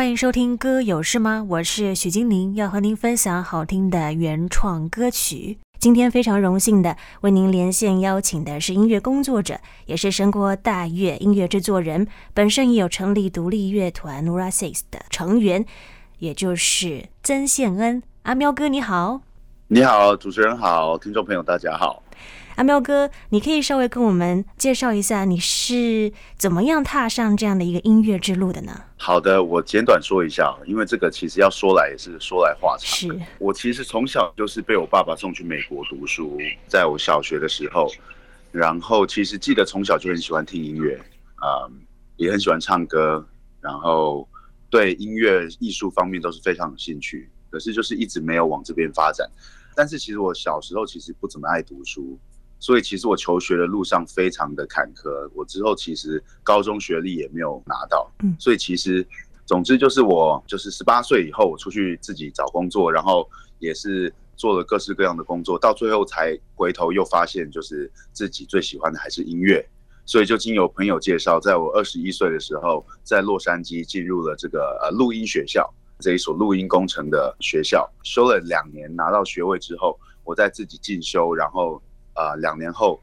欢迎收听《歌有事吗》，我是许金玲，要和您分享好听的原创歌曲。今天非常荣幸的为您连线邀请的是音乐工作者，也是神国大乐音乐制作人，本身也有成立独立乐团 Nura Six 的成员，也就是曾宪恩。阿喵哥你好，你好，主持人好，听众朋友大家好。阿喵哥，你可以稍微跟我们介绍一下你是怎么样踏上这样的一个音乐之路的呢？好的，我简短说一下，因为这个其实要说来也是说来话长。是我其实从小就是被我爸爸送去美国读书，在我小学的时候，然后其实记得从小就很喜欢听音乐，嗯，也很喜欢唱歌，然后对音乐艺术方面都是非常有兴趣，可是就是一直没有往这边发展。但是其实我小时候其实不怎么爱读书。所以其实我求学的路上非常的坎坷，我之后其实高中学历也没有拿到，嗯，所以其实，总之就是我就是十八岁以后，我出去自己找工作，然后也是做了各式各样的工作，到最后才回头又发现，就是自己最喜欢的还是音乐，所以就经由朋友介绍，在我二十一岁的时候，在洛杉矶进入了这个呃录音学校这一所录音工程的学校，修了两年，拿到学位之后，我再自己进修，然后。啊、两年后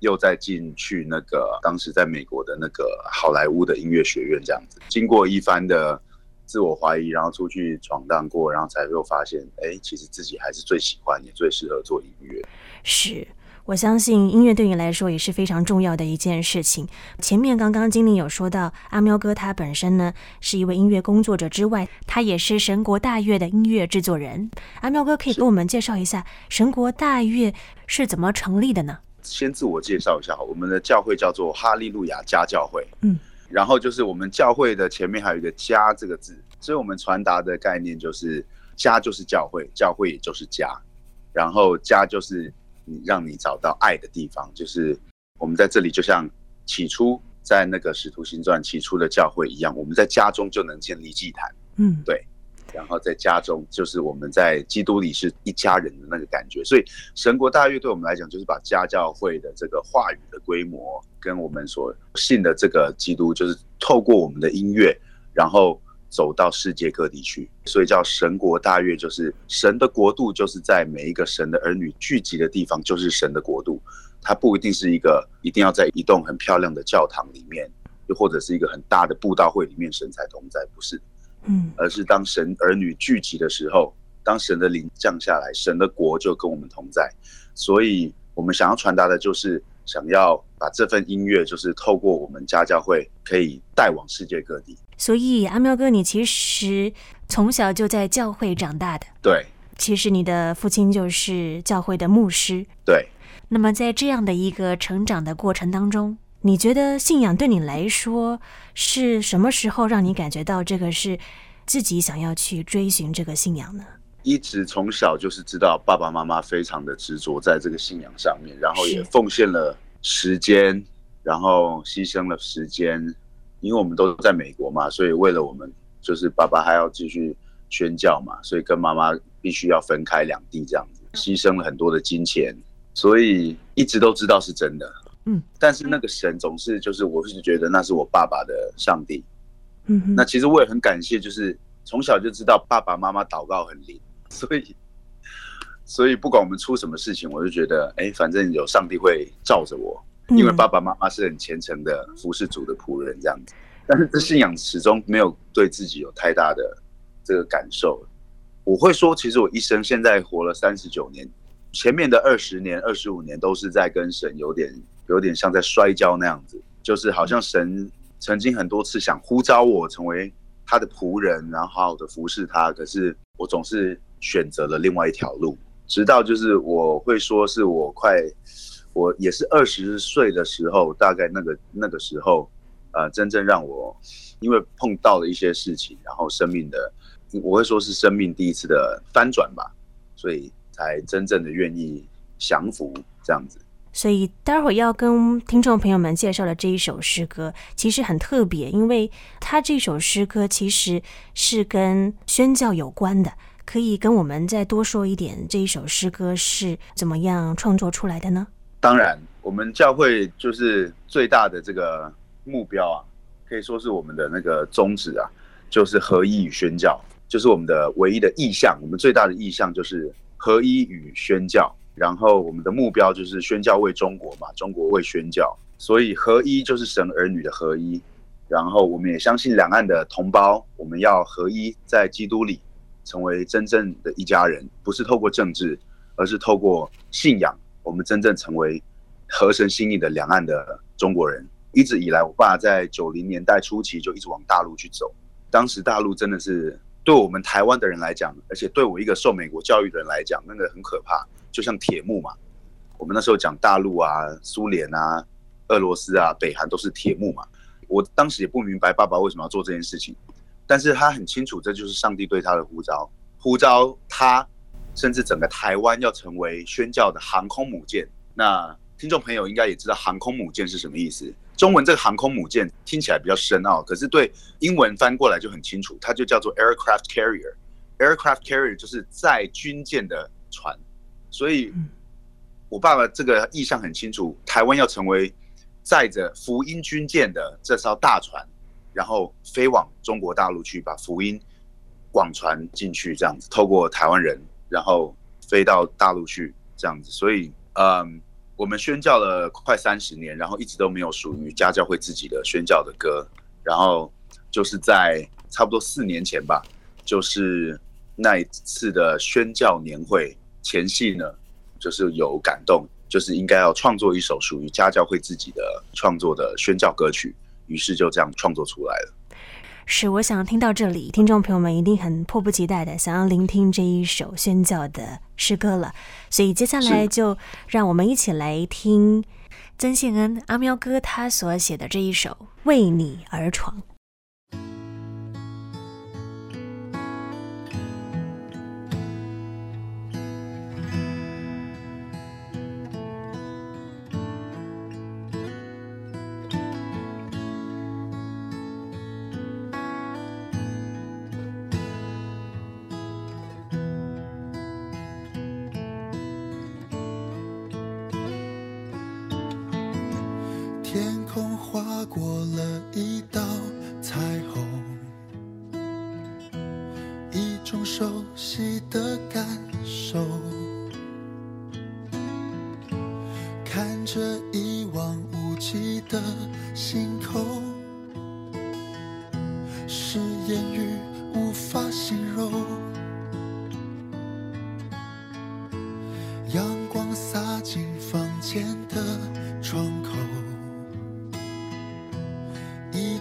又再进去那个当时在美国的那个好莱坞的音乐学院，这样子，经过一番的自我怀疑，然后出去闯荡过，然后才又发现，哎，其实自己还是最喜欢也最适合做音乐。是，我相信音乐对你来说也是非常重要的一件事情。前面刚刚精灵有说到，阿喵哥他本身呢是一位音乐工作者之外，他也是神国大乐的音乐制作人。阿喵哥可以给我们介绍一下神国大乐是怎么成立的呢？先自我介绍一下，我们的教会叫做哈利路亚家教会。嗯，然后就是我们教会的前面还有一个“家”这个字，所以我们传达的概念就是“家”就是教会，教会也就是家，然后“家”就是。你让你找到爱的地方，就是我们在这里，就像起初在那个使徒行传起初的教会一样，我们在家中就能建立祭坛，嗯，对，然后在家中就是我们在基督里是一家人的那个感觉，所以神国大乐对我们来讲，就是把家教会的这个话语的规模跟我们所信的这个基督，就是透过我们的音乐，然后。走到世界各地去，所以叫神国大乐，就是神的国度，就是在每一个神的儿女聚集的地方，就是神的国度。它不一定是一个一定要在一栋很漂亮的教堂里面，又或者是一个很大的布道会里面神才同在，不是，嗯，而是当神儿女聚集的时候，当神的灵降下来，神的国就跟我们同在。所以我们想要传达的就是。想要把这份音乐，就是透过我们家教会，可以带往世界各地。所以阿喵哥，你其实从小就在教会长大的。对，其实你的父亲就是教会的牧师。对。那么在这样的一个成长的过程当中，你觉得信仰对你来说是什么时候让你感觉到这个是自己想要去追寻这个信仰呢？一直从小就是知道爸爸妈妈非常的执着在这个信仰上面，然后也奉献了时间，然后牺牲了时间，因为我们都在美国嘛，所以为了我们，就是爸爸还要继续宣教嘛，所以跟妈妈必须要分开两地这样子，牺牲了很多的金钱，所以一直都知道是真的，嗯，但是那个神总是就是我是觉得那是我爸爸的上帝，嗯，那其实我也很感谢，就是从小就知道爸爸妈妈祷告很灵。所以，所以不管我们出什么事情，我就觉得，哎，反正有上帝会罩着我，因为爸爸妈妈是很虔诚的服侍主的仆人这样子。但是这信仰始终没有对自己有太大的这个感受。我会说，其实我一生现在活了三十九年，前面的二十年、二十五年都是在跟神有点、有点像在摔跤那样子，就是好像神曾经很多次想呼召我成为他的仆人，然后好好的服侍他，可是我总是。选择了另外一条路，直到就是我会说是我快，我也是二十岁的时候，大概那个那个时候，呃，真正让我因为碰到了一些事情，然后生命的，我会说是生命第一次的翻转吧，所以才真正的愿意降服这样子。所以待会儿要跟听众朋友们介绍的这一首诗歌，其实很特别，因为它这首诗歌其实是跟宣教有关的。可以跟我们再多说一点，这一首诗歌是怎么样创作出来的呢？当然，我们教会就是最大的这个目标啊，可以说是我们的那个宗旨啊，就是合一与宣教，就是我们的唯一的意向。我们最大的意向就是合一与宣教。然后我们的目标就是宣教为中国嘛，中国为宣教。所以合一就是神儿女的合一。然后我们也相信两岸的同胞，我们要合一在基督里，成为真正的一家人，不是透过政治，而是透过信仰，我们真正成为合神心意的两岸的中国人。一直以来，我爸在九零年代初期就一直往大陆去走。当时大陆真的是对我们台湾的人来讲，而且对我一个受美国教育的人来讲，那个很可怕，就像铁幕嘛。我们那时候讲大陆啊、苏联啊、俄罗斯啊、北韩都是铁幕嘛。我当时也不明白爸爸为什么要做这件事情，但是他很清楚这就是上帝对他的呼召，呼召他，甚至整个台湾要成为宣教的航空母舰。那听众朋友应该也知道航空母舰是什么意思。中文这个航空母舰听起来比较深奥，可是对英文翻过来就很清楚，它就叫做 aircraft carrier。aircraft carrier 就是载军舰的船，所以我爸爸这个意向很清楚，台湾要成为载着福音军舰的这艘大船，然后飞往中国大陆去，把福音广传进去，这样子透过台湾人，然后飞到大陆去，这样子，所以嗯。我们宣教了快三十年，然后一直都没有属于家教会自己的宣教的歌。然后就是在差不多四年前吧，就是那一次的宣教年会前夕呢，就是有感动，就是应该要创作一首属于家教会自己的创作的宣教歌曲，于是就这样创作出来了。是，我想听到这里，听众朋友们一定很迫不及待的想要聆听这一首宣教的诗歌了。所以接下来就让我们一起来听曾宪恩阿喵哥他所写的这一首《为你而闯》。天空划过了一道彩虹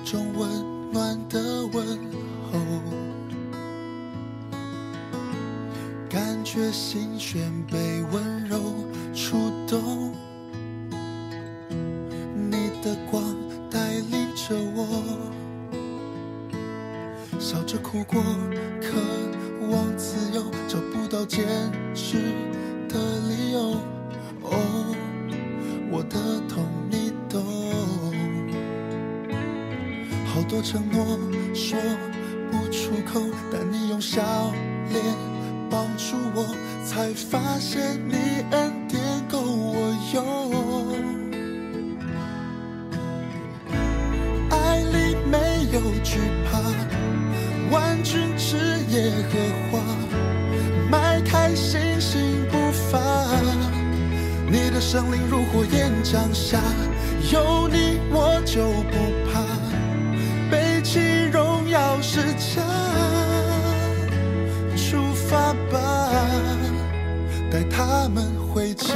种温暖的问候感觉心弦被温耶和华迈开信心步伐，你的圣灵如火焰，降下有你，我就不怕。背弃荣耀，是假。出发吧，带他们回家。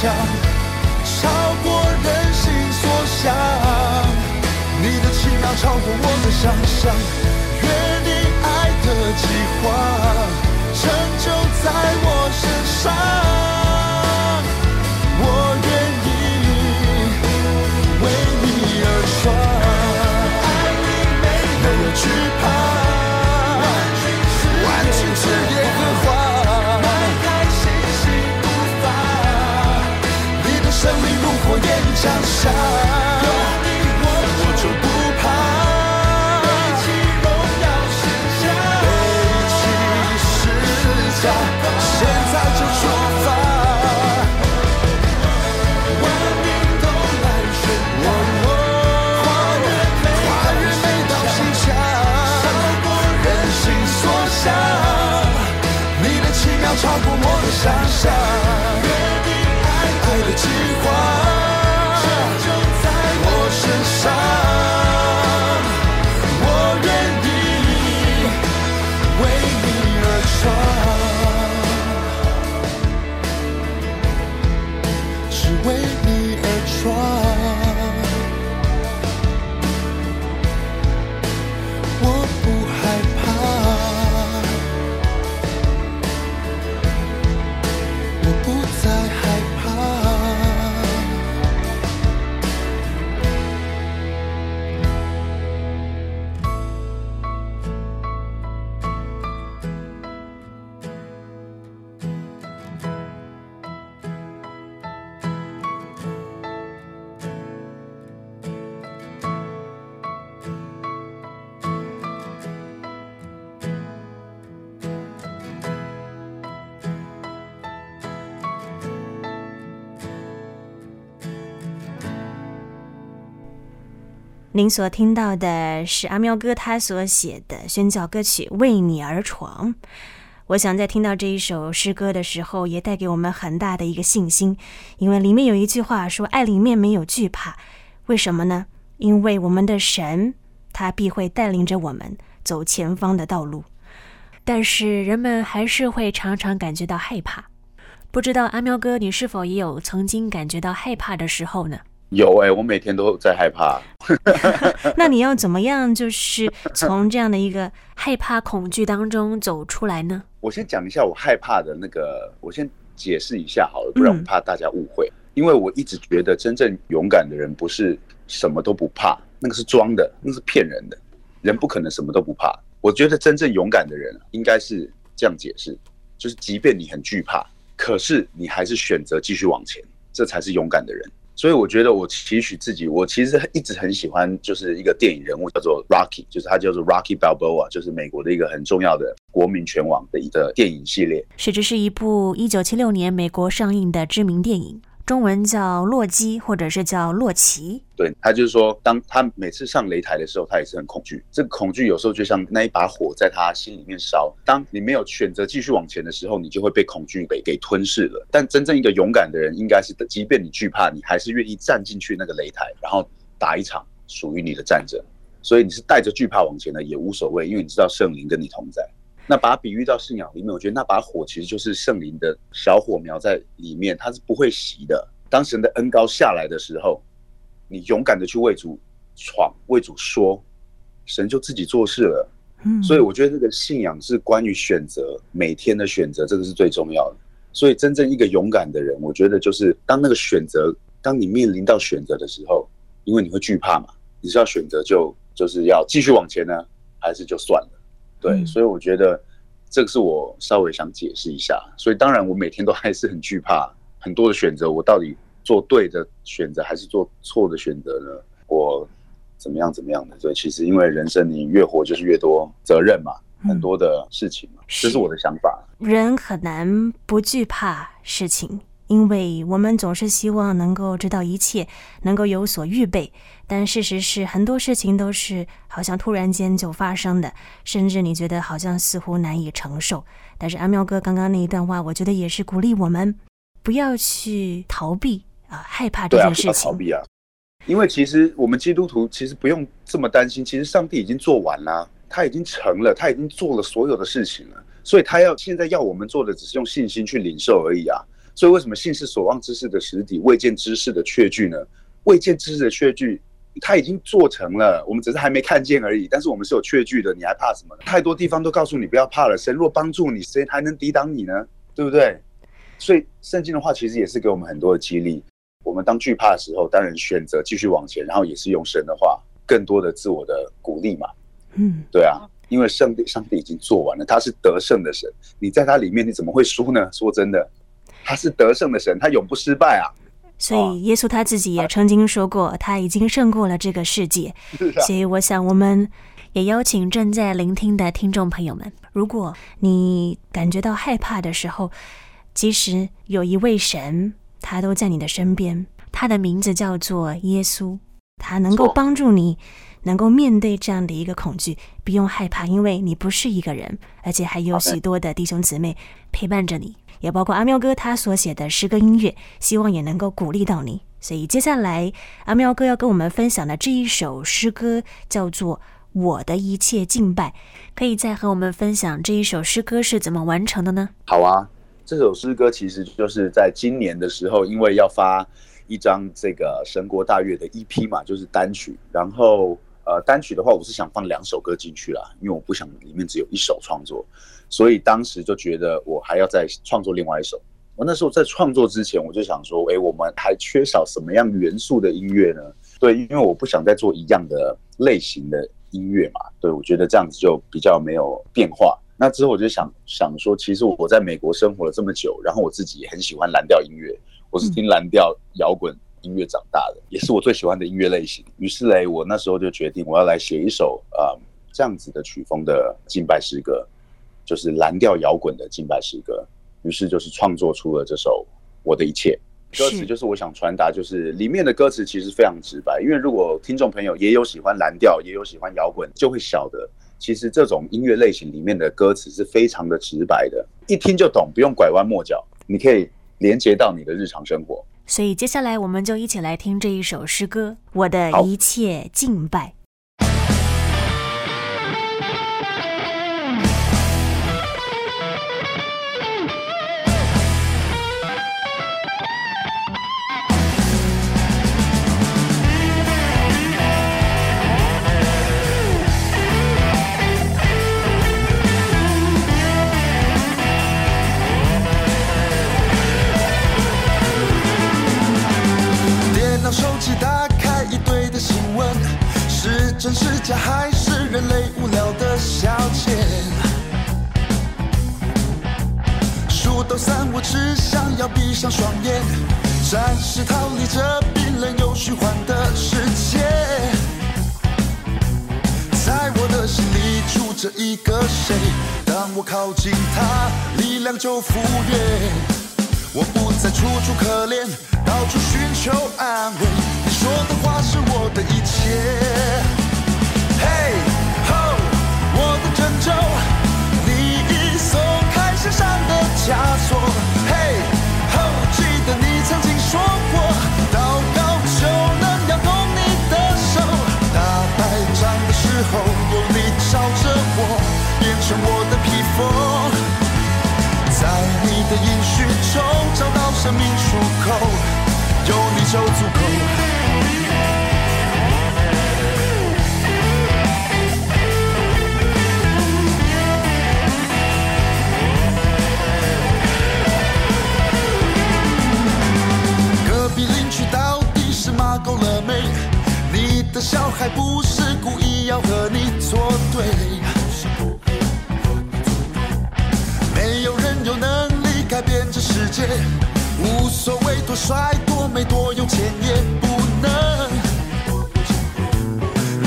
想，超过人心所想。你的奇妙超过我的想象，愿你爱的计划成就在我身上。有你我就不怕。背起荣耀十架，背起十架，现在就出发。万民都来宣扬，跨越每道心墙，超过人心所想，你的奇妙超过我的想象，您所听到的是阿喵哥他所写的宣教歌曲《为你而闯》。我想在听到这一首诗歌的时候，也带给我们很大的一个信心，因为里面有一句话说：“爱里面没有惧怕。”为什么呢？因为我们的神他必会带领着我们走前方的道路。但是人们还是会常常感觉到害怕。不知道阿喵哥，你是否也有曾经感觉到害怕的时候呢？有哎、欸，我每天都在害怕。那你要怎么样，就是从这样的一个害怕、恐惧当中走出来呢？我先讲一下我害怕的那个，我先解释一下好了，不然我怕大家误会。嗯、因为我一直觉得真正勇敢的人不是什么都不怕，那个是装的，那是骗人的。人不可能什么都不怕。我觉得真正勇敢的人应该是这样解释，就是即便你很惧怕，可是你还是选择继续往前，这才是勇敢的人。所以我觉得我期许自己，我其实一直很喜欢，就是一个电影人物叫做 Rocky，就是他叫做 Rocky Balboa，就是美国的一个很重要的国民拳王的一个电影系列。是，这是一部一九七六年美国上映的知名电影。中文叫洛基，或者是叫洛奇。对，他就是说，当他每次上擂台的时候，他也是很恐惧。这个恐惧有时候就像那一把火在他心里面烧。当你没有选择继续往前的时候，你就会被恐惧给给吞噬了。但真正一个勇敢的人，应该是即便你惧怕，你还是愿意站进去那个擂台，然后打一场属于你的战争。所以你是带着惧怕往前的也无所谓，因为你知道圣灵跟你同在。那把它比喻到信仰里面，我觉得那把火其实就是圣灵的小火苗在里面，它是不会熄的。当神的恩高下来的时候，你勇敢的去为主闯，为主说，神就自己做事了。嗯，所以我觉得这个信仰是关于选择，每天的选择，这个是最重要的。所以真正一个勇敢的人，我觉得就是当那个选择，当你面临到选择的时候，因为你会惧怕嘛，你是要选择就就是要继续往前呢，还是就算了？对，嗯、所以我觉得这个是我稍微想解释一下。所以当然，我每天都还是很惧怕很多的选择，我到底做对的选择还是做错的选择呢？我怎么样怎么样的？所以其实因为人生你越活就是越多责任嘛，嗯、很多的事情嘛，这是我的想法。人很难不惧怕事情。因为我们总是希望能够知道一切，能够有所预备，但事实是很多事情都是好像突然间就发生的，甚至你觉得好像似乎难以承受。但是阿喵哥刚刚那一段话，我觉得也是鼓励我们不要去逃避啊，害怕这件事情。对啊，逃避啊，因为其实我们基督徒其实不用这么担心，其实上帝已经做完了，他已经成了，他已经做了所有的事情了，所以他要现在要我们做的只是用信心去领受而已啊。所以为什么信是所望之事的实底，未见之事的确据呢？未见之事的确据，它已经做成了，我们只是还没看见而已。但是我们是有确据的，你还怕什么呢？太多地方都告诉你不要怕了，神若帮助你，谁还能抵挡你呢？对不对？所以圣经的话其实也是给我们很多的激励。我们当惧怕的时候，当然选择继续往前，然后也是用神的话，更多的自我的鼓励嘛。嗯，对啊。因为上帝，上帝已经做完了，他是得胜的神。你在他里面，你怎么会输呢？说真的，他是得胜的神，他永不失败啊。所以耶稣他自己也曾经说过，他已经胜过了这个世界。所以我想，我们也邀请正在聆听的听众朋友们，如果你感觉到害怕的时候，其实有一位神，他都在你的身边，他的名字叫做耶稣，他能够帮助你。能够面对这样的一个恐惧，不用害怕，因为你不是一个人，而且还有许多的弟兄姊妹陪伴着你，也包括阿喵哥他所写的诗歌音乐，希望也能够鼓励到你。所以接下来阿喵哥要跟我们分享的这一首诗歌叫做《我的一切敬拜》，可以再和我们分享这一首诗歌是怎么完成的呢？好啊，这首诗歌其实就是在今年的时候，因为要发一张这个神国大乐的 EP 嘛，就是单曲，然后。呃，单曲的话，我是想放两首歌进去啦，因为我不想里面只有一首创作，所以当时就觉得我还要再创作另外一首。我那时候在创作之前，我就想说，诶，我们还缺少什么样元素的音乐呢？对，因为我不想再做一样的类型的音乐嘛。对，我觉得这样子就比较没有变化。那之后我就想想说，其实我在美国生活了这么久，然后我自己也很喜欢蓝调音乐，我是听蓝调摇滚。音乐长大的，也是我最喜欢的音乐类型。于是嘞，我那时候就决定，我要来写一首啊、呃、这样子的曲风的敬拜诗歌，就是蓝调摇滚的敬拜诗歌。于是就是创作出了这首《我的一切》。歌词就是我想传达，就是里面的歌词其实非常直白。因为如果听众朋友也有喜欢蓝调，也有喜欢摇滚，就会晓得，其实这种音乐类型里面的歌词是非常的直白的，一听就懂，不用拐弯抹角，你可以连接到你的日常生活。所以接下来我们就一起来听这一首诗歌《我的一切敬拜》。是逃离这冰冷又虚幻的世界。在我的心里住着一个谁，当我靠近他，力量就复原。我不再楚楚可怜，到处寻求安慰。你说的话是我的一切。就足够。隔壁邻居到底是骂够了没？你的小孩不是故意要和你作对，没有人有能力改变这世界，无所谓多帅没多有钱也不能。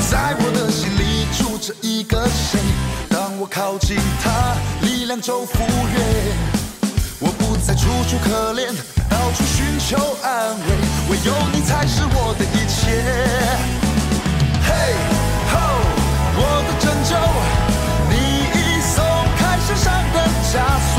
在我的心里住着一个谁，当我靠近他，力量就复原，我不再楚楚可怜，到处寻求安慰，唯有你才是我的一切。嘿，吼！我的拯救，你已松开身上的枷锁。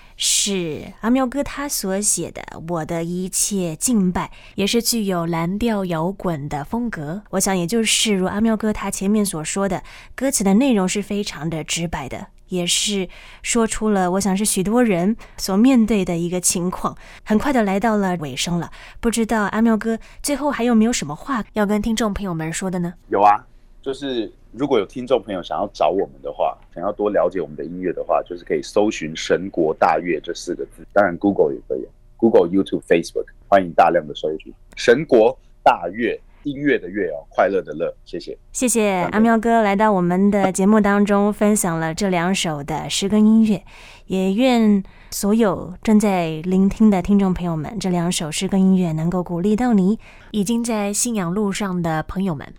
是阿喵哥他所写的《我的一切敬拜》，也是具有蓝调摇滚的风格。我想，也就是如阿喵哥他前面所说的，歌词的内容是非常的直白的，也是说出了我想是许多人所面对的一个情况。很快的来到了尾声了，不知道阿喵哥最后还有没有什么话要跟听众朋友们说的呢？有啊，就是。如果有听众朋友想要找我们的话，想要多了解我们的音乐的话，就是可以搜寻“神国大乐”这四个字。当然，Google 也可以，Google、YouTube、Facebook，欢迎大量的搜寻“神国大乐”音乐的乐哦，快乐的乐。谢谢，谢谢阿喵哥来到我们的节目当中，分享了这两首的诗歌音乐。也愿所有正在聆听的听众朋友们，这两首诗歌音乐能够鼓励到你已经在信仰路上的朋友们。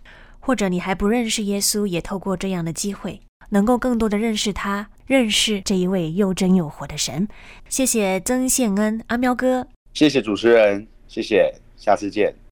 或者你还不认识耶稣，也透过这样的机会，能够更多的认识他，认识这一位又真又活的神。谢谢曾宪恩阿喵哥，谢谢主持人，谢谢，下次见。